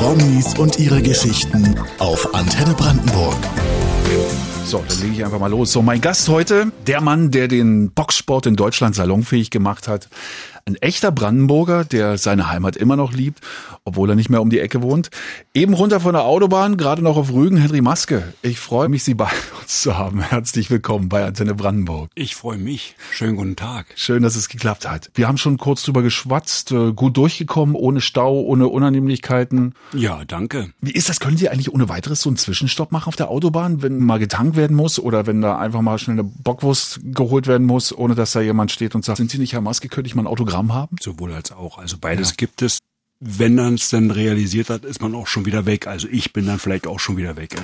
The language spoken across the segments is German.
Promis und ihre Geschichten auf Antenne Brandenburg. So, dann lege ich einfach mal los. So, mein Gast heute, der Mann, der den Boxsport in Deutschland salonfähig gemacht hat. Ein echter Brandenburger, der seine Heimat immer noch liebt, obwohl er nicht mehr um die Ecke wohnt. Eben runter von der Autobahn, gerade noch auf Rügen, Henry Maske. Ich freue mich, Sie bei uns zu haben. Herzlich willkommen bei Antenne Brandenburg. Ich freue mich. Schönen guten Tag. Schön, dass es geklappt hat. Wir haben schon kurz drüber geschwatzt, äh, gut durchgekommen, ohne Stau, ohne Unannehmlichkeiten. Ja, danke. Wie ist das? Können Sie eigentlich ohne weiteres so einen Zwischenstopp machen auf der Autobahn, wenn mal getankt werden muss oder wenn da einfach mal schnell eine Bockwurst geholt werden muss, ohne dass da jemand steht und sagt, sind Sie nicht Herr Maske, könnte ich mal ein Autogramm haben? Sowohl als auch. Also beides ja. gibt es. Wenn man es dann realisiert hat, ist man auch schon wieder weg. Also ich bin dann vielleicht auch schon wieder weg.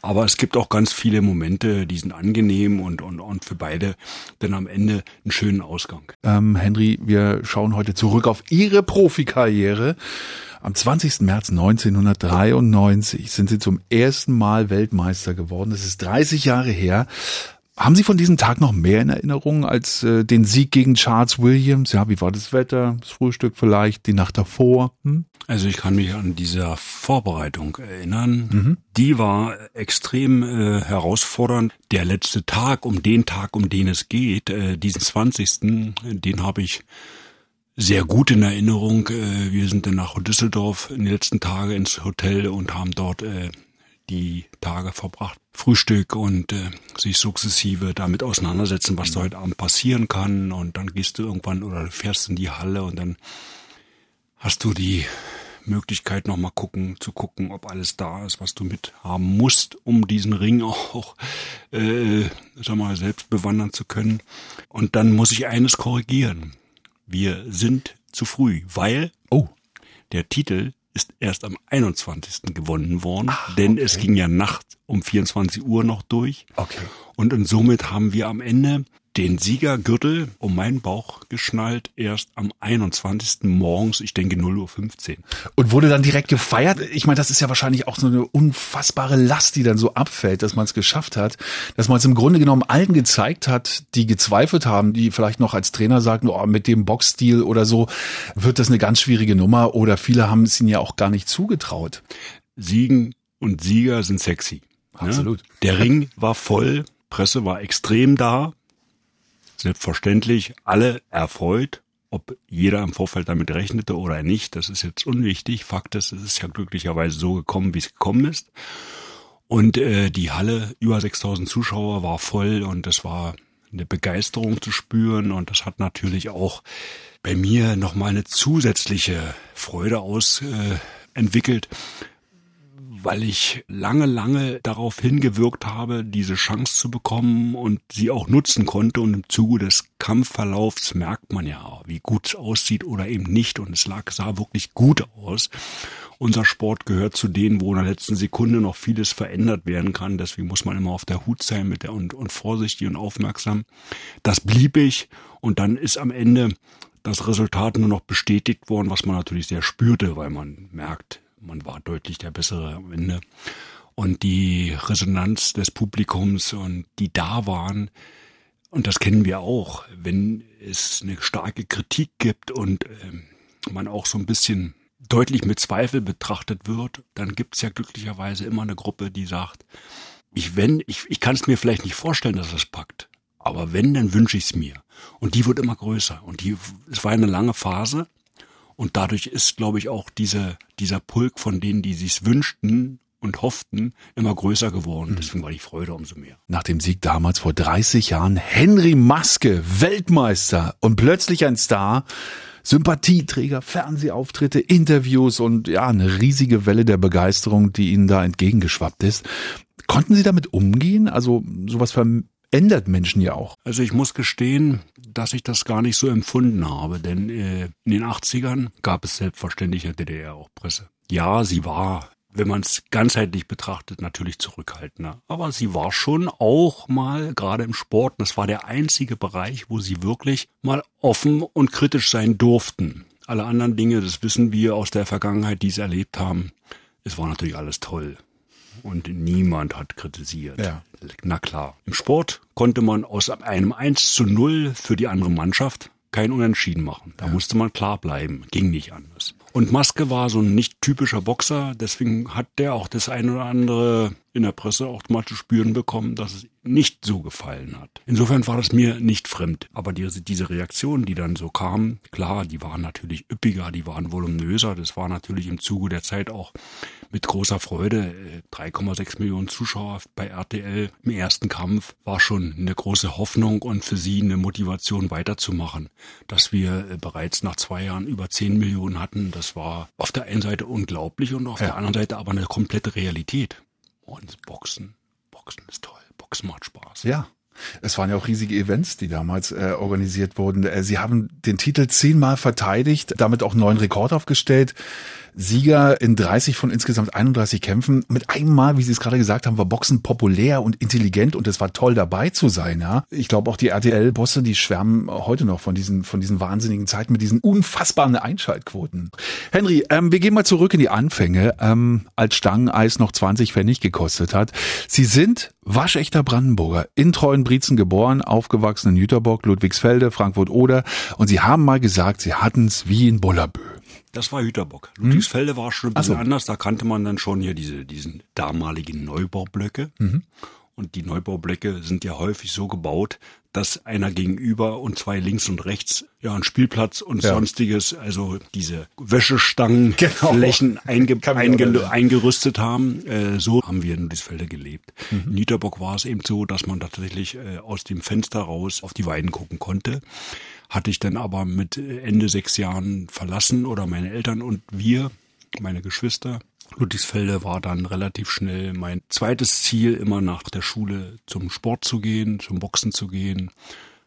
Aber es gibt auch ganz viele Momente, die sind angenehm und, und, und für beide dann am Ende einen schönen Ausgang. Ähm, Henry, wir schauen heute zurück auf Ihre Profikarriere. Am 20. März 1993 sind Sie zum ersten Mal Weltmeister geworden. Das ist 30 Jahre her. Haben Sie von diesem Tag noch mehr in Erinnerung als äh, den Sieg gegen Charles Williams? Ja, wie war das Wetter, das Frühstück vielleicht, die Nacht davor? Hm? Also ich kann mich an dieser Vorbereitung erinnern. Mhm. Die war extrem äh, herausfordernd. Der letzte Tag, um den Tag, um den es geht, äh, diesen 20. Den habe ich sehr gut in Erinnerung. Äh, wir sind dann nach Düsseldorf in den letzten Tagen ins Hotel und haben dort äh, die Tage verbracht. Frühstück und äh, sich sukzessive damit auseinandersetzen, was da heute Abend passieren kann. Und dann gehst du irgendwann oder fährst in die Halle und dann hast du die Möglichkeit nochmal gucken, zu gucken, ob alles da ist, was du mit haben musst, um diesen Ring auch, äh, sag mal, selbst bewandern zu können. Und dann muss ich eines korrigieren. Wir sind zu früh, weil oh. der Titel ist erst am 21. gewonnen worden, Ach, denn okay. es ging ja nachts um 24 Uhr noch durch. Okay. Und, und somit haben wir am Ende den Siegergürtel um meinen Bauch geschnallt, erst am 21. morgens, ich denke 0.15 Uhr. Und wurde dann direkt gefeiert? Ich meine, das ist ja wahrscheinlich auch so eine unfassbare Last, die dann so abfällt, dass man es geschafft hat, dass man es im Grunde genommen allen gezeigt hat, die gezweifelt haben, die vielleicht noch als Trainer sagten, oh, mit dem Boxstil oder so wird das eine ganz schwierige Nummer oder viele haben es ihnen ja auch gar nicht zugetraut. Siegen und Sieger sind sexy. Ne? Absolut. Ne? Der Ring war voll, Presse war extrem da, selbstverständlich alle erfreut. Ob jeder im Vorfeld damit rechnete oder nicht, das ist jetzt unwichtig. Fakt ist, es ist ja glücklicherweise so gekommen, wie es gekommen ist. Und äh, die Halle, über 6000 Zuschauer, war voll und es war eine Begeisterung zu spüren und das hat natürlich auch bei mir nochmal eine zusätzliche Freude aus äh, entwickelt, weil ich lange, lange darauf hingewirkt habe, diese Chance zu bekommen und sie auch nutzen konnte. Und im Zuge des Kampfverlaufs merkt man ja, wie gut es aussieht oder eben nicht. Und es lag, sah wirklich gut aus. Unser Sport gehört zu denen, wo in der letzten Sekunde noch vieles verändert werden kann. Deswegen muss man immer auf der Hut sein mit der und, und vorsichtig und aufmerksam. Das blieb ich. Und dann ist am Ende das Resultat nur noch bestätigt worden, was man natürlich sehr spürte, weil man merkt, man war deutlich der bessere am Ende. Und die Resonanz des Publikums und die da waren, und das kennen wir auch, wenn es eine starke Kritik gibt und äh, man auch so ein bisschen deutlich mit Zweifel betrachtet wird, dann gibt es ja glücklicherweise immer eine Gruppe, die sagt, ich ich, ich kann es mir vielleicht nicht vorstellen, dass es packt. Aber wenn, dann wünsche ich es mir. Und die wird immer größer. Und die, es war eine lange Phase. Und dadurch ist, glaube ich, auch diese, dieser Pulk von denen, die sich's wünschten und hofften, immer größer geworden. Mhm. Deswegen war die Freude umso mehr. Nach dem Sieg damals vor 30 Jahren, Henry Maske, Weltmeister und plötzlich ein Star. Sympathieträger, Fernsehauftritte, Interviews und ja, eine riesige Welle der Begeisterung, die Ihnen da entgegengeschwappt ist. Konnten Sie damit umgehen? Also sowas ändert Menschen ja auch. Also ich muss gestehen, dass ich das gar nicht so empfunden habe, denn äh, in den 80ern gab es selbstverständlich in der DDR auch Presse. Ja, sie war, wenn man es ganzheitlich betrachtet, natürlich zurückhaltender. Aber sie war schon auch mal, gerade im Sport, das war der einzige Bereich, wo sie wirklich mal offen und kritisch sein durften. Alle anderen Dinge, das wissen wir aus der Vergangenheit, die sie erlebt haben, es war natürlich alles toll und niemand hat kritisiert. Ja. Na klar. Im Sport konnte man aus einem 1 zu 0 für die andere Mannschaft kein Unentschieden machen. Da ja. musste man klar bleiben. Ging nicht anders. Und Maske war so ein nicht typischer Boxer, deswegen hat der auch das eine oder andere in der Presse auch mal zu spüren bekommen, dass es nicht so gefallen hat. Insofern war das mir nicht fremd. Aber diese, diese Reaktionen, die dann so kamen, klar, die waren natürlich üppiger, die waren voluminöser. Das war natürlich im Zuge der Zeit auch mit großer Freude. 3,6 Millionen Zuschauer bei RTL im ersten Kampf war schon eine große Hoffnung und für sie eine Motivation weiterzumachen. Dass wir äh, bereits nach zwei Jahren über 10 Millionen hatten, das war auf der einen Seite unglaublich und auf ja. der anderen Seite aber eine komplette Realität. Und Boxen, Boxen ist toll. Boxen macht Spaß. Ja. Es waren ja auch riesige Events, die damals äh, organisiert wurden. Äh, Sie haben den Titel zehnmal verteidigt, damit auch einen neuen Rekord aufgestellt. Sieger in 30 von insgesamt 31 Kämpfen. Mit einem Mal, wie Sie es gerade gesagt haben, war Boxen populär und intelligent und es war toll dabei zu sein. Ja, ich glaube auch die RTL-Bosse, die schwärmen heute noch von diesen von diesen wahnsinnigen Zeiten mit diesen unfassbaren Einschaltquoten. Henry, ähm, wir gehen mal zurück in die Anfänge, ähm, als Stangeneis noch 20 Pfennig gekostet hat. Sie sind waschechter Brandenburger, in Treuenbrietzen geboren, aufgewachsen in Jüterbock, Ludwigsfelde, Frankfurt-Oder und Sie haben mal gesagt, Sie hatten es wie in Bullabü. Das war Hüterbock. Ludwigsfelde war schon ein bisschen so. anders. Da kannte man dann schon hier diese, diesen damaligen Neubaublöcke. Mhm. Und die Neubaublöcke sind ja häufig so gebaut, dass einer gegenüber und zwei links und rechts ja ein Spielplatz und ja. sonstiges, also diese Wäschestangenflächen genau. einge einge eingerüstet haben. Äh, so haben wir in Ludwigsfelde gelebt. Mhm. In Niederbock war es eben so, dass man tatsächlich äh, aus dem Fenster raus auf die Weiden gucken konnte hatte ich dann aber mit Ende sechs Jahren verlassen oder meine Eltern und wir, meine Geschwister. Ludwigsfelde war dann relativ schnell mein zweites Ziel, immer nach der Schule zum Sport zu gehen, zum Boxen zu gehen.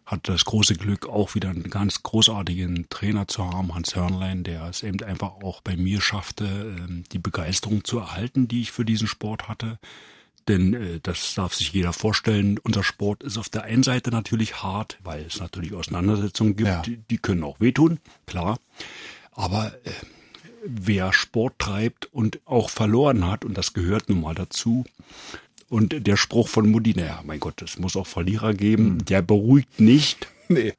Hatte das große Glück, auch wieder einen ganz großartigen Trainer zu haben, Hans Hörnlein, der es eben einfach auch bei mir schaffte, ähm, die Begeisterung zu erhalten, die ich für diesen Sport hatte. Denn äh, das darf sich jeder vorstellen. Unser Sport ist auf der einen Seite natürlich hart, weil es natürlich Auseinandersetzungen gibt, ja. die, die, können auch wehtun, klar. Aber äh, wer Sport treibt und auch verloren hat, und das gehört nun mal dazu, und der Spruch von Mutti, naja, mein Gott, es muss auch Verlierer geben, mhm. der beruhigt nicht. Nee.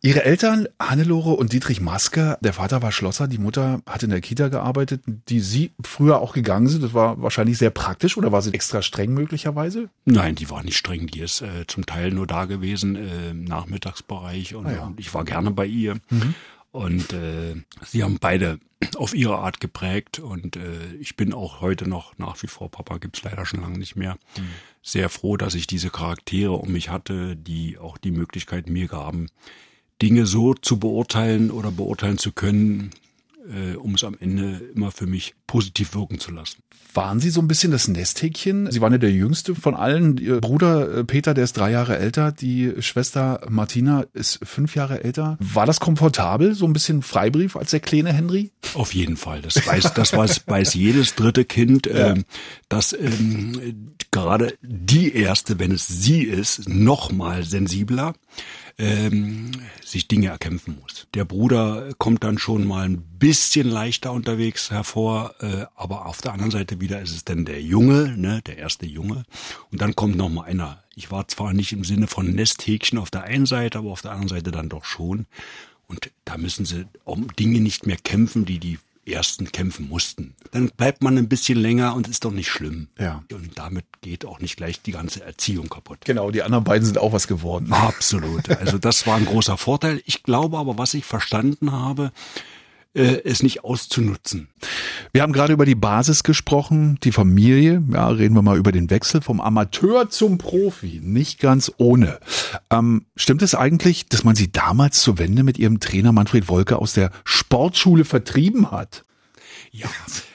Ihre Eltern, Hannelore und Dietrich Maske, der Vater war Schlosser, die Mutter hat in der Kita gearbeitet, die Sie früher auch gegangen sind. Das war wahrscheinlich sehr praktisch oder war sie extra streng möglicherweise? Nein, die war nicht streng. Die ist äh, zum Teil nur da gewesen äh, im Nachmittagsbereich und, ah ja. und, ich war gerne bei ihr. Mhm. Und äh, sie haben beide auf ihre Art geprägt und äh, ich bin auch heute noch nach wie vor, Papa gibt's leider schon lange nicht mehr, mhm. sehr froh, dass ich diese Charaktere um mich hatte, die auch die Möglichkeit mir gaben, Dinge so zu beurteilen oder beurteilen zu können, äh, um es am Ende immer für mich positiv wirken zu lassen. Waren Sie so ein bisschen das Nesthäkchen? Sie waren ja der jüngste von allen. Ihr Bruder äh, Peter, der ist drei Jahre älter. Die Schwester Martina ist fünf Jahre älter. War das komfortabel? So ein bisschen Freibrief als der kleine Henry? Auf jeden Fall. Das weiß, das weiß, weiß jedes dritte Kind, ja. ähm, dass ähm, gerade die erste, wenn es sie ist, noch mal sensibler ähm, sich Dinge erkämpfen muss. Der Bruder kommt dann schon mal ein bisschen leichter unterwegs hervor, äh, aber auf der anderen Seite wieder ist es dann der Junge, ne, der erste Junge. Und dann kommt noch mal einer. Ich war zwar nicht im Sinne von Nesthäkchen auf der einen Seite, aber auf der anderen Seite dann doch schon. Und da müssen sie um Dinge nicht mehr kämpfen, die die ersten kämpfen mussten. Dann bleibt man ein bisschen länger und ist doch nicht schlimm. Ja. Und damit geht auch nicht gleich die ganze Erziehung kaputt. Genau, die anderen beiden sind auch was geworden. Absolut. Also das war ein großer Vorteil. Ich glaube aber, was ich verstanden habe, äh, es nicht auszunutzen. Wir haben gerade über die Basis gesprochen, die Familie. Ja, reden wir mal über den Wechsel vom Amateur zum Profi. Nicht ganz ohne. Ähm, stimmt es eigentlich, dass man sie damals zur Wende mit ihrem Trainer Manfred Wolke aus der Sportschule vertrieben hat? Ja,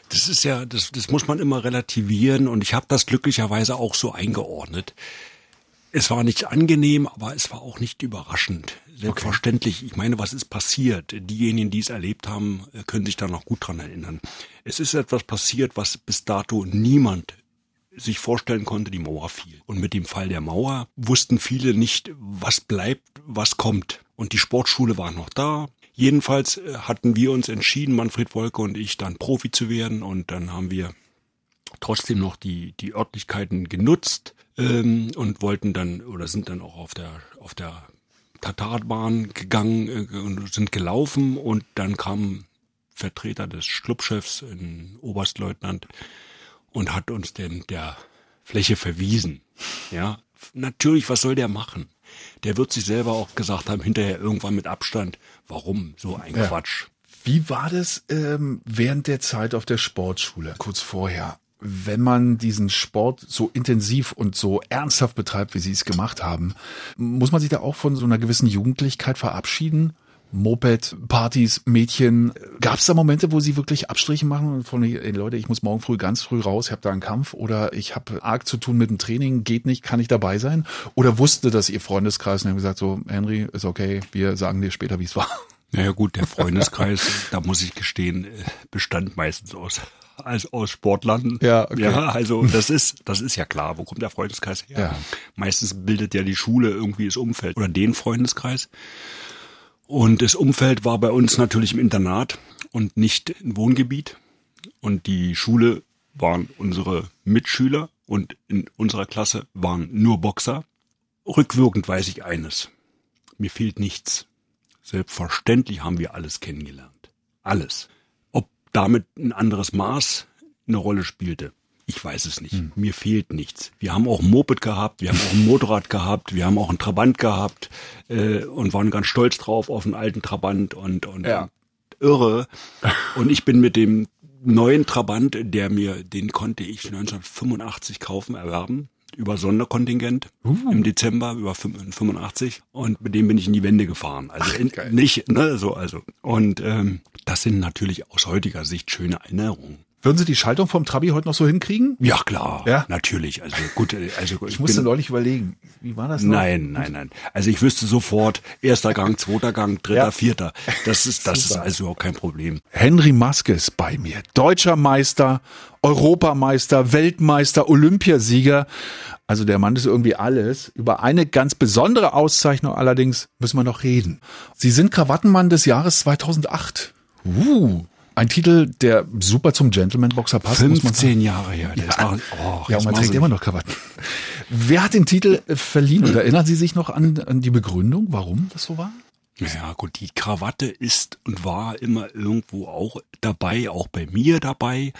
das ist ja, das, das muss man immer relativieren und ich habe das glücklicherweise auch so eingeordnet. Es war nicht angenehm, aber es war auch nicht überraschend. Selbstverständlich. Okay. Ich meine, was ist passiert? Diejenigen, die es erlebt haben, können sich da noch gut dran erinnern. Es ist etwas passiert, was bis dato niemand sich vorstellen konnte, die Mauer fiel. Und mit dem Fall der Mauer wussten viele nicht, was bleibt, was kommt. Und die Sportschule war noch da. Jedenfalls äh, hatten wir uns entschieden, Manfred Wolke und ich, dann Profi zu werden. Und dann haben wir trotzdem noch die, die Örtlichkeiten genutzt ähm, und wollten dann oder sind dann auch auf der, auf der Tatarbahn gegangen äh, und sind gelaufen und dann kamen Vertreter des Clubchefs, ein Oberstleutnant, und hat uns denn der Fläche verwiesen. Ja, natürlich, was soll der machen? Der wird sich selber auch gesagt haben, hinterher irgendwann mit Abstand, warum so ein ja. Quatsch? Wie war das ähm, während der Zeit auf der Sportschule, kurz vorher? Wenn man diesen Sport so intensiv und so ernsthaft betreibt, wie Sie es gemacht haben, muss man sich da auch von so einer gewissen Jugendlichkeit verabschieden? Moped, Partys, Mädchen. Gab es da Momente, wo Sie wirklich Abstriche machen von ey, Leute, ich muss morgen früh ganz früh raus, ich habe da einen Kampf oder ich habe arg zu tun mit dem Training, geht nicht, kann ich dabei sein? Oder wusste das Ihr Freundeskreis und haben gesagt so, Henry, ist okay, wir sagen dir später, wie es war? Naja gut, der Freundeskreis, da muss ich gestehen, äh, bestand meistens aus als aus Sportlern. Ja, okay. ja, also das ist das ist ja klar. Wo kommt der Freundeskreis her? Ja. Meistens bildet ja die Schule irgendwie das Umfeld oder den Freundeskreis. Und das Umfeld war bei uns natürlich im Internat und nicht im Wohngebiet. Und die Schule waren unsere Mitschüler und in unserer Klasse waren nur Boxer. Rückwirkend weiß ich eines. Mir fehlt nichts. Selbstverständlich haben wir alles kennengelernt. Alles. Damit ein anderes Maß eine Rolle spielte, ich weiß es nicht. Hm. Mir fehlt nichts. Wir haben auch ein Moped gehabt, wir haben auch ein Motorrad gehabt, wir haben auch einen Trabant gehabt äh, und waren ganz stolz drauf auf einen alten Trabant und, und, ja. und irre. Und ich bin mit dem neuen Trabant, der mir, den konnte ich 1985 kaufen, erwerben über Sonderkontingent uh. im Dezember über 85 und mit dem bin ich in die Wände gefahren. Also Ach, in, nicht, ne, so also. Und ähm, das sind natürlich aus heutiger Sicht schöne Erinnerungen. Würden Sie die Schaltung vom Trabi heute noch so hinkriegen? Ja, klar. Ja? Natürlich. Also gut, also ich, ich musste bin, neulich überlegen, wie war das noch? Nein, nein, nein. Also ich wüsste sofort, erster Gang, zweiter Gang, dritter, ja. vierter. Das ist, das ist also auch kein Problem. Henry Maske ist bei mir. Deutscher Meister, Europameister, Weltmeister, Olympiasieger. Also der Mann ist irgendwie alles. Über eine ganz besondere Auszeichnung allerdings müssen wir noch reden. Sie sind Krawattenmann des Jahres 2008. Uh, ein Titel, der super zum Gentleman-Boxer passt. 15 Jahre her. Ja, war, oh, ja und man trägt immer noch Krawatten. Wer hat den Titel verliehen? Und erinnern Sie sich noch an, an die Begründung, warum das so war? Ja gut, die Krawatte ist und war immer irgendwo auch dabei, auch bei mir dabei.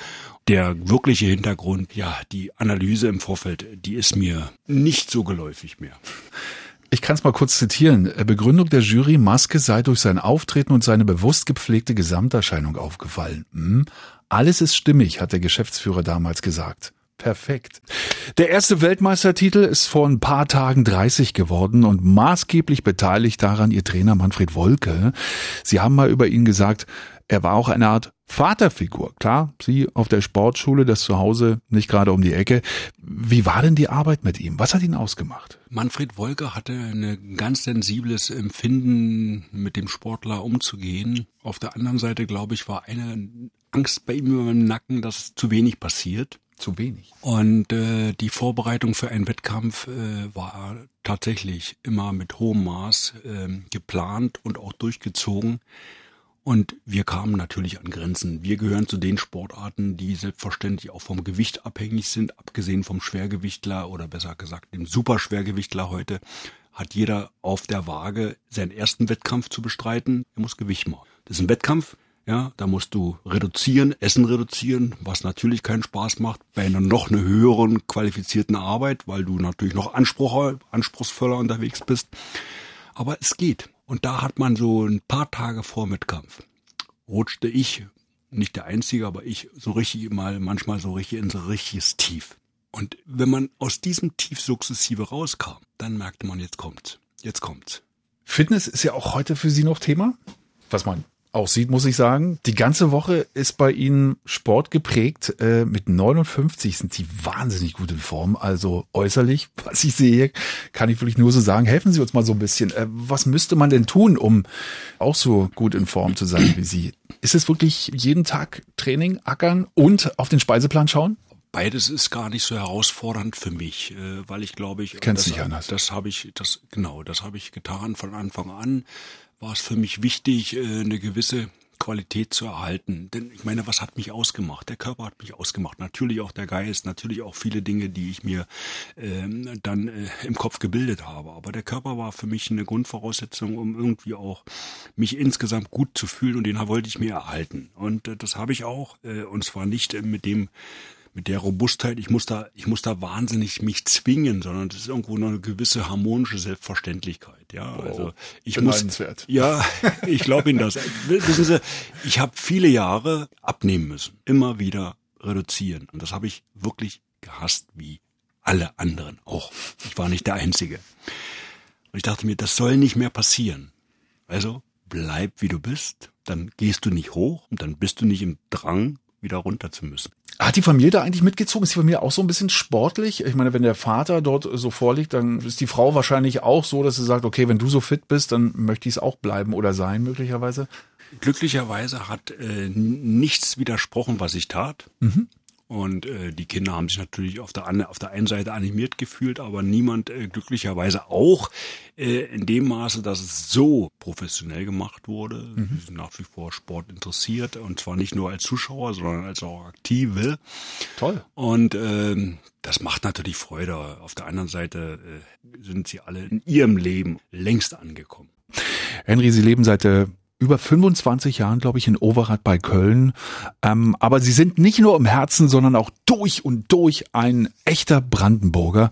Der wirkliche Hintergrund, ja, die Analyse im Vorfeld, die ist mir nicht so geläufig mehr. Ich kann es mal kurz zitieren. Begründung der Jury, Maske sei durch sein Auftreten und seine bewusst gepflegte Gesamterscheinung aufgefallen. Hm, alles ist stimmig, hat der Geschäftsführer damals gesagt. Perfekt. Der erste Weltmeistertitel ist vor ein paar Tagen 30 geworden und maßgeblich beteiligt daran ihr Trainer Manfred Wolke. Sie haben mal über ihn gesagt, er war auch eine Art Vaterfigur. Klar, Sie auf der Sportschule, das Zuhause nicht gerade um die Ecke. Wie war denn die Arbeit mit ihm? Was hat ihn ausgemacht? Manfred Wolke hatte ein ganz sensibles Empfinden, mit dem Sportler umzugehen. Auf der anderen Seite, glaube ich, war eine Angst bei ihm im Nacken, dass zu wenig passiert. Zu wenig. Und äh, die Vorbereitung für einen Wettkampf äh, war tatsächlich immer mit hohem Maß äh, geplant und auch durchgezogen. Und wir kamen natürlich an Grenzen. Wir gehören zu den Sportarten, die selbstverständlich auch vom Gewicht abhängig sind, abgesehen vom Schwergewichtler oder besser gesagt dem Superschwergewichtler heute, hat jeder auf der Waage seinen ersten Wettkampf zu bestreiten. Er muss Gewicht machen. Das ist ein Wettkampf, ja, da musst du reduzieren, Essen reduzieren, was natürlich keinen Spaß macht, bei einer noch eine höheren qualifizierten Arbeit, weil du natürlich noch Anspruch, anspruchsvoller unterwegs bist. Aber es geht. Und da hat man so ein paar Tage vor Wettkampf, rutschte ich, nicht der Einzige, aber ich so richtig mal, manchmal so richtig in so richtiges Tief. Und wenn man aus diesem Tief sukzessive rauskam, dann merkte man, jetzt kommt's. Jetzt kommt's. Fitness ist ja auch heute für Sie noch Thema. Was man aussieht, muss ich sagen. Die ganze Woche ist bei Ihnen Sport geprägt. Äh, mit 59 sind Sie wahnsinnig gut in Form. Also äußerlich, was ich sehe, kann ich wirklich nur so sagen. Helfen Sie uns mal so ein bisschen. Äh, was müsste man denn tun, um auch so gut in Form zu sein wie Sie? Ist es wirklich jeden Tag Training, ackern und auf den Speiseplan schauen? Beides ist gar nicht so herausfordernd für mich, äh, weil ich glaube ich, Kennst das, nicht anders. das habe ich, das genau, das habe ich getan von Anfang an war es für mich wichtig, äh, eine gewisse Qualität zu erhalten. Denn ich meine, was hat mich ausgemacht? Der Körper hat mich ausgemacht. Natürlich auch der Geist, natürlich auch viele Dinge, die ich mir ähm, dann äh, im Kopf gebildet habe. Aber der Körper war für mich eine Grundvoraussetzung, um irgendwie auch mich insgesamt gut zu fühlen und den wollte ich mir erhalten. Und äh, das habe ich auch. Äh, und zwar nicht äh, mit dem mit der Robustheit, ich muss da, ich muss da wahnsinnig mich zwingen, sondern das ist irgendwo noch eine gewisse harmonische Selbstverständlichkeit. Ja, wow. also ich muss, ja, ich glaube Ihnen das. Wissen Sie, ich habe viele Jahre abnehmen müssen, immer wieder reduzieren und das habe ich wirklich gehasst wie alle anderen auch. Ich war nicht der Einzige. Und ich dachte mir, das soll nicht mehr passieren. Also bleib wie du bist, dann gehst du nicht hoch und dann bist du nicht im Drang, wieder runter zu müssen. Hat die Familie da eigentlich mitgezogen? Ist die Familie auch so ein bisschen sportlich? Ich meine, wenn der Vater dort so vorliegt, dann ist die Frau wahrscheinlich auch so, dass sie sagt, okay, wenn du so fit bist, dann möchte ich es auch bleiben oder sein, möglicherweise. Glücklicherweise hat äh, nichts widersprochen, was ich tat. Mhm. Und äh, die Kinder haben sich natürlich auf der, auf der einen Seite animiert gefühlt, aber niemand äh, glücklicherweise auch äh, in dem Maße, dass es so professionell gemacht wurde. Mhm. Sie sind nach wie vor Sport interessiert und zwar nicht nur als Zuschauer, sondern als auch Aktive. Toll. Und ähm, das macht natürlich Freude. Auf der anderen Seite äh, sind sie alle in ihrem Leben längst angekommen. Henry, Sie leben seit äh, über 25 Jahren, glaube ich, in Overath bei Köln. Ähm, aber Sie sind nicht nur im Herzen, sondern auch durch und durch ein echter Brandenburger.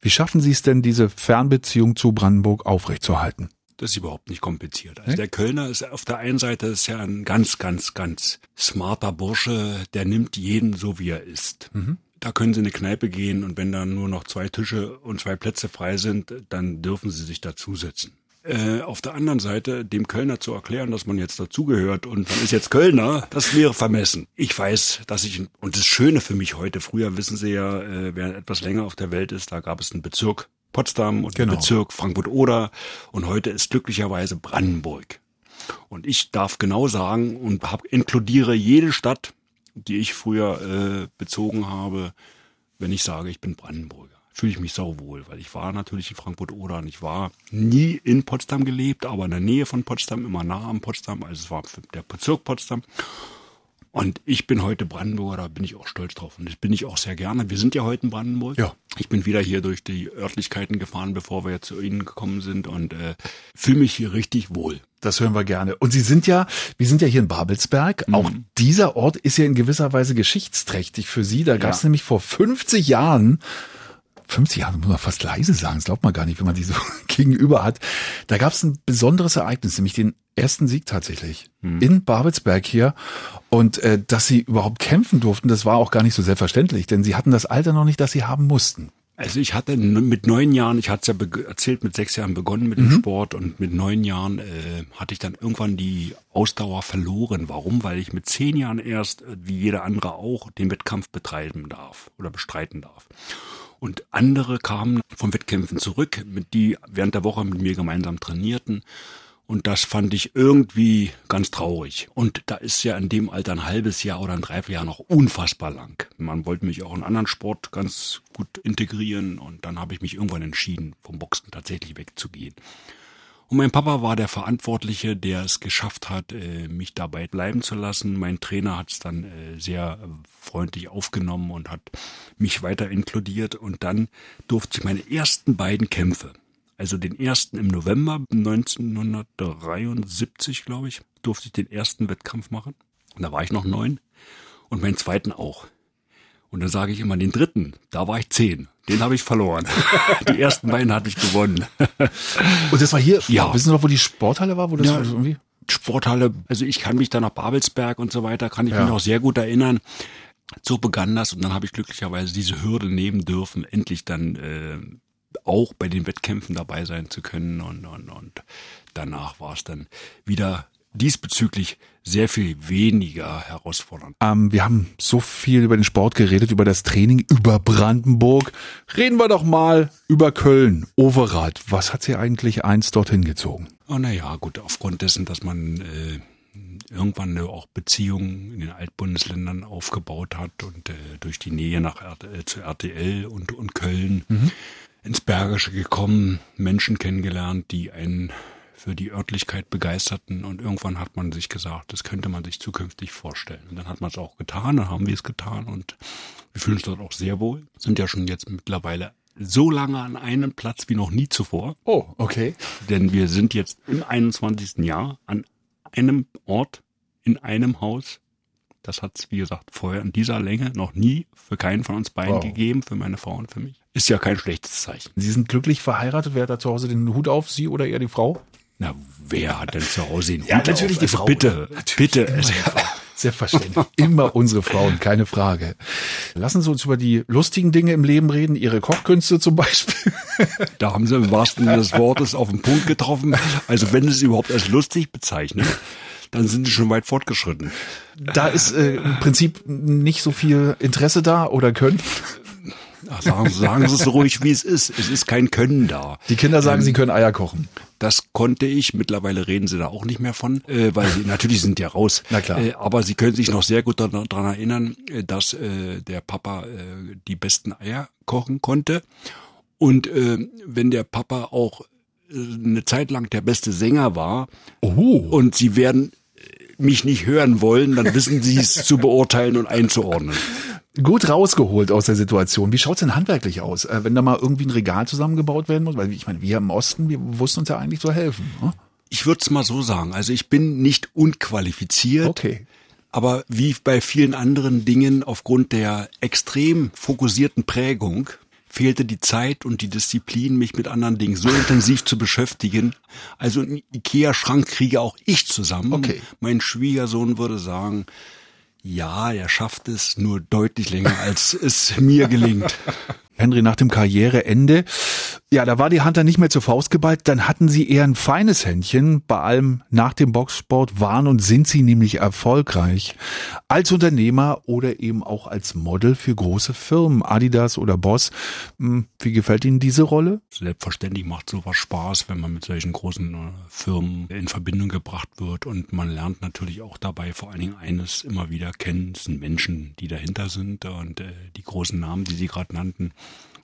Wie schaffen Sie es denn, diese Fernbeziehung zu Brandenburg aufrechtzuerhalten? Das ist überhaupt nicht kompliziert. Also der Kölner ist auf der einen Seite ist ja ein ganz, ganz, ganz smarter Bursche, der nimmt jeden so wie er ist. Mhm. Da können Sie in eine Kneipe gehen und wenn dann nur noch zwei Tische und zwei Plätze frei sind, dann dürfen Sie sich dazusetzen. Äh, auf der anderen Seite dem Kölner zu erklären, dass man jetzt dazugehört und man ist jetzt Kölner, das wäre vermessen. Ich weiß, dass ich, und das Schöne für mich heute, früher wissen Sie ja, äh, wer etwas länger auf der Welt ist, da gab es einen Bezirk Potsdam und genau. einen Bezirk Frankfurt-Oder und heute ist glücklicherweise Brandenburg. Und ich darf genau sagen und hab, inkludiere jede Stadt, die ich früher äh, bezogen habe, wenn ich sage, ich bin Brandenburger fühle ich mich sauwohl, weil ich war natürlich in Frankfurt-Oder und ich war nie in Potsdam gelebt, aber in der Nähe von Potsdam, immer nah am Potsdam, also es war der Bezirk Potsdam. Und ich bin heute Brandenburger, da bin ich auch stolz drauf. Und das bin ich auch sehr gerne. Wir sind ja heute in Brandenburg. Ja. Ich bin wieder hier durch die Örtlichkeiten gefahren, bevor wir jetzt zu Ihnen gekommen sind und äh, fühle mich hier richtig wohl. Das hören wir gerne. Und Sie sind ja, wir sind ja hier in Babelsberg. Mhm. Auch dieser Ort ist ja in gewisser Weise geschichtsträchtig für Sie. Da gab es ja. nämlich vor 50 Jahren 50 Jahre, muss man fast leise sagen, das glaubt man gar nicht, wenn man die so gegenüber hat. Da gab es ein besonderes Ereignis, nämlich den ersten Sieg tatsächlich hm. in Babelsberg hier. Und äh, dass sie überhaupt kämpfen durften, das war auch gar nicht so selbstverständlich, denn sie hatten das Alter noch nicht, das sie haben mussten. Also ich hatte mit neun Jahren, ich hatte es ja erzählt, mit sechs Jahren begonnen mit dem mhm. Sport und mit neun Jahren äh, hatte ich dann irgendwann die Ausdauer verloren. Warum? Weil ich mit zehn Jahren erst, äh, wie jeder andere auch, den Wettkampf betreiben darf oder bestreiten darf. Und andere kamen von Wettkämpfen zurück, mit die während der Woche mit mir gemeinsam trainierten. Und das fand ich irgendwie ganz traurig. Und da ist ja in dem Alter ein halbes Jahr oder ein Dreivierteljahr noch unfassbar lang. Man wollte mich auch in anderen Sport ganz gut integrieren und dann habe ich mich irgendwann entschieden, vom Boxen tatsächlich wegzugehen. Und mein Papa war der Verantwortliche, der es geschafft hat, äh, mich dabei bleiben zu lassen. Mein Trainer hat es dann äh, sehr freundlich aufgenommen und hat mich weiter inkludiert. Und dann durfte ich meine ersten beiden Kämpfe, also den ersten im November 1973, glaube ich, durfte ich den ersten Wettkampf machen. Da war ich noch neun. Und meinen zweiten auch. Und dann sage ich immer den dritten, da war ich zehn. Den habe ich verloren. die ersten beiden hatte ich gewonnen. Und das war hier, ja. Wissen Sie noch, wo die Sporthalle war? Wo das ja, irgendwie? Sporthalle, also ich kann mich da nach Babelsberg und so weiter, kann ich ja. mich noch sehr gut erinnern. So begann das und dann habe ich glücklicherweise diese Hürde nehmen dürfen, endlich dann äh, auch bei den Wettkämpfen dabei sein zu können und, und, und danach war es dann wieder diesbezüglich sehr viel weniger herausfordernd. Ähm, wir haben so viel über den Sport geredet, über das Training, über Brandenburg. Reden wir doch mal über Köln, Overath. Was hat Sie eigentlich eins dorthin gezogen? Oh, naja, gut, aufgrund dessen, dass man äh, irgendwann auch Beziehungen in den Altbundesländern aufgebaut hat und äh, durch die Nähe nach äh, zu RTL und, und Köln mhm. ins Bergische gekommen, Menschen kennengelernt, die einen für die Örtlichkeit begeisterten und irgendwann hat man sich gesagt, das könnte man sich zukünftig vorstellen. Und dann hat man es auch getan, dann haben wir es getan und wir fühlen uns dort auch sehr wohl. Sind ja schon jetzt mittlerweile so lange an einem Platz wie noch nie zuvor. Oh, okay. Denn wir sind jetzt im 21. Jahr an einem Ort, in einem Haus. Das hat es, wie gesagt, vorher in dieser Länge noch nie für keinen von uns beiden Wow. gegeben, für meine Frau und für mich. Ist ja kein schlechtes Zeichen. Sie sind glücklich verheiratet. Wer hat da zu Hause den Hut auf? Sie oder eher die Frau? Na, wer hat denn zu Hause den Ja, Hut natürlich auf? die Also Frau. Bitte, bitte. Es, Selbstverständlich. Immer unsere Frauen, keine Frage. Lassen Sie uns über die lustigen Dinge im Leben reden. Ihre Kochkünste zum Beispiel. da haben sie im wahrsten Sinne des Wortes auf den Punkt getroffen. Also wenn sie es überhaupt als lustig bezeichnen, dann sind sie schon weit fortgeschritten. Da ist äh, im Prinzip nicht so viel Interesse da oder Können. Ach, sagen, sagen Sie es so ruhig, wie es ist. Es ist kein Können da. Die Kinder sagen, sie können Eier kochen. Das konnte ich. Mittlerweile reden sie da auch nicht mehr von, äh, weil sie natürlich sind ja raus. Na klar. Äh, aber sie können sich noch sehr gut daran erinnern, äh, dass äh, der Papa äh, die besten Eier kochen konnte. Und äh, wenn der Papa auch äh, eine Zeit lang der beste Sänger war Oh. und sie werden mich nicht hören wollen, dann wissen sie es zu beurteilen und einzuordnen. Gut rausgeholt aus der Situation. Wie schaut's denn handwerklich aus, äh, wenn da mal irgendwie ein Regal zusammengebaut werden muss? Weil ich meine, wir im Osten, wir wussten uns ja eigentlich zu helfen. Ne? Ich würde es mal so sagen. Also ich bin nicht unqualifiziert. Okay. Aber wie bei vielen anderen Dingen aufgrund der extrem fokussierten Prägung fehlte die Zeit und die Disziplin, mich mit anderen Dingen so intensiv zu beschäftigen. Also einen Ikea-Schrank kriege auch ich zusammen. Okay. Mein Schwiegersohn würde sagen, ja, er schafft es nur deutlich länger, als es mir gelingt. Henry, nach dem Karriereende, ja, da war die dann nicht mehr zur Faust geballt, dann hatten sie eher ein feines Händchen. Bei allem nach dem Boxsport waren und sind sie nämlich erfolgreich. Als Unternehmer oder eben auch als Model für große Firmen, Adidas oder Boss. Hm, Wie gefällt Ihnen diese Rolle? Selbstverständlich macht sowas Spaß, wenn man mit solchen großen äh, Firmen in Verbindung gebracht wird und man lernt natürlich auch dabei vor allen Dingen eines immer wieder kennen, das sind Menschen, die dahinter sind und äh, die großen Namen, die Sie gerade nannten,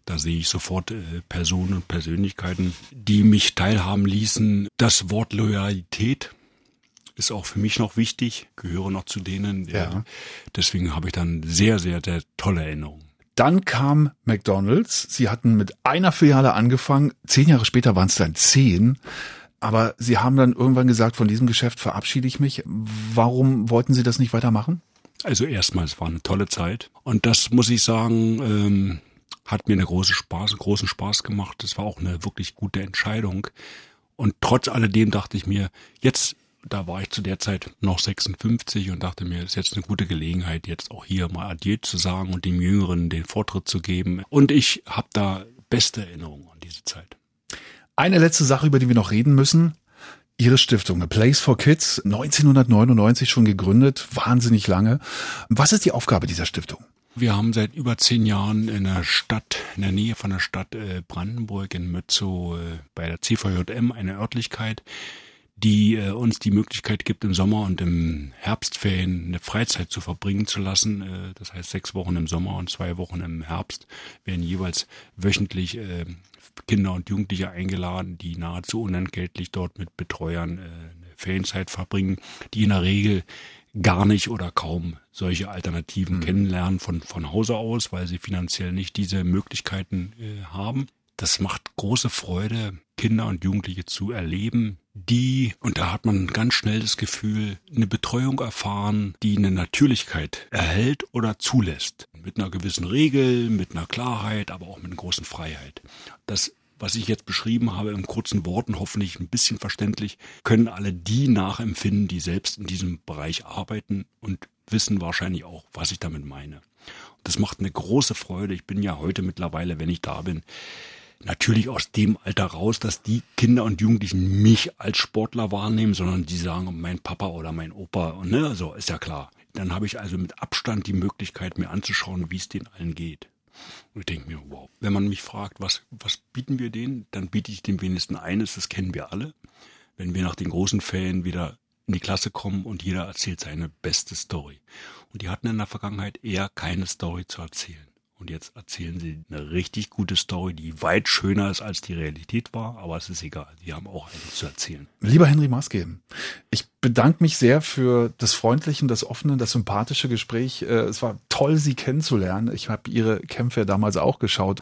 da sehe ich sofort äh, Personen und Persönlichkeiten, die mich teilhaben ließen. Das Wort Loyalität ist auch für mich noch wichtig, gehöre noch zu denen. Ja. Deswegen habe ich dann sehr, sehr, sehr tolle Erinnerungen. Dann kam McDonald's. Sie hatten mit einer Filiale angefangen. Zehn Jahre später waren es dann zehn. Aber Sie haben dann irgendwann gesagt, von diesem Geschäft verabschiede ich mich. Warum wollten Sie das nicht weitermachen? Also erstmal, es war eine tolle Zeit. Und das muss ich sagen, ähm, hat mir eine große Spaß, großen Spaß gemacht. Das war auch eine wirklich gute Entscheidung. Und trotz alledem dachte ich mir, jetzt, da war ich zu der Zeit noch 56 und dachte mir, es ist jetzt eine gute Gelegenheit, jetzt auch hier mal Adieu zu sagen und dem Jüngeren den Vortritt zu geben. Und ich habe da beste Erinnerungen an diese Zeit. Eine letzte Sache, über die wir noch reden müssen. Ihre Stiftung, A Place for Kids, 1999 schon gegründet, wahnsinnig lange. Was ist die Aufgabe dieser Stiftung? Wir haben seit über zehn Jahren in der Stadt, in der Nähe von der Stadt äh, Brandenburg in Mützow äh, bei der CVJM eine Örtlichkeit, die äh, uns die Möglichkeit gibt, im Sommer und im Herbstferien eine Freizeit zu verbringen zu lassen. Das heißt, sechs Wochen im Sommer und zwei Wochen im Herbst werden jeweils wöchentlich Kinder und Jugendliche eingeladen, die nahezu unentgeltlich dort mit Betreuern eine Ferienzeit verbringen, die in der Regel gar nicht oder kaum solche Alternativen kennenlernen von, von Hause aus, weil sie finanziell nicht diese Möglichkeiten äh, haben. Das macht große Freude, Kinder und Jugendliche zu erleben, die, und da hat man ganz schnell das Gefühl, eine Betreuung erfahren, die eine Natürlichkeit erhält oder zulässt. Mit einer gewissen Regel, mit einer Klarheit, aber auch mit einer großen Freiheit. Das was ich jetzt beschrieben habe, in kurzen Worten, hoffentlich ein bisschen verständlich, können alle die nachempfinden, die selbst in diesem Bereich arbeiten und wissen wahrscheinlich auch, was ich damit meine. Und das macht eine große Freude. Ich bin ja heute mittlerweile, wenn ich da bin, natürlich aus dem Alter raus, dass die Kinder und Jugendlichen mich als Sportler wahrnehmen, sondern die sagen, mein Papa oder mein Opa, und ne, so ist ja klar. Dann habe ich also mit Abstand die Möglichkeit, mir anzuschauen, wie es denen allen geht. Und ich denke mir, wow, wenn man mich fragt, was, was bieten wir denen, dann biete ich dem wenigsten eines, das kennen wir alle. Wenn wir nach den großen Ferien wieder in die Klasse kommen und jeder erzählt seine beste Story. Und die hatten in der Vergangenheit eher keine Story zu erzählen. Und jetzt erzählen sie eine richtig gute Story, die weit schöner ist, als die Realität war. Aber es ist egal. Sie haben auch etwas zu erzählen. Lieber Henry Maske, ich bedanke mich sehr für das freundliche, das offene, das sympathische Gespräch. Äh, es war toll, Sie kennenzulernen. Ich habe Ihre Kämpfe damals auch geschaut.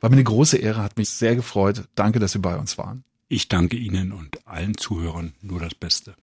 War mir eine große Ehre, hat mich sehr gefreut. Danke, dass Sie bei uns waren. Ich danke Ihnen und allen Zuhörern nur das Beste.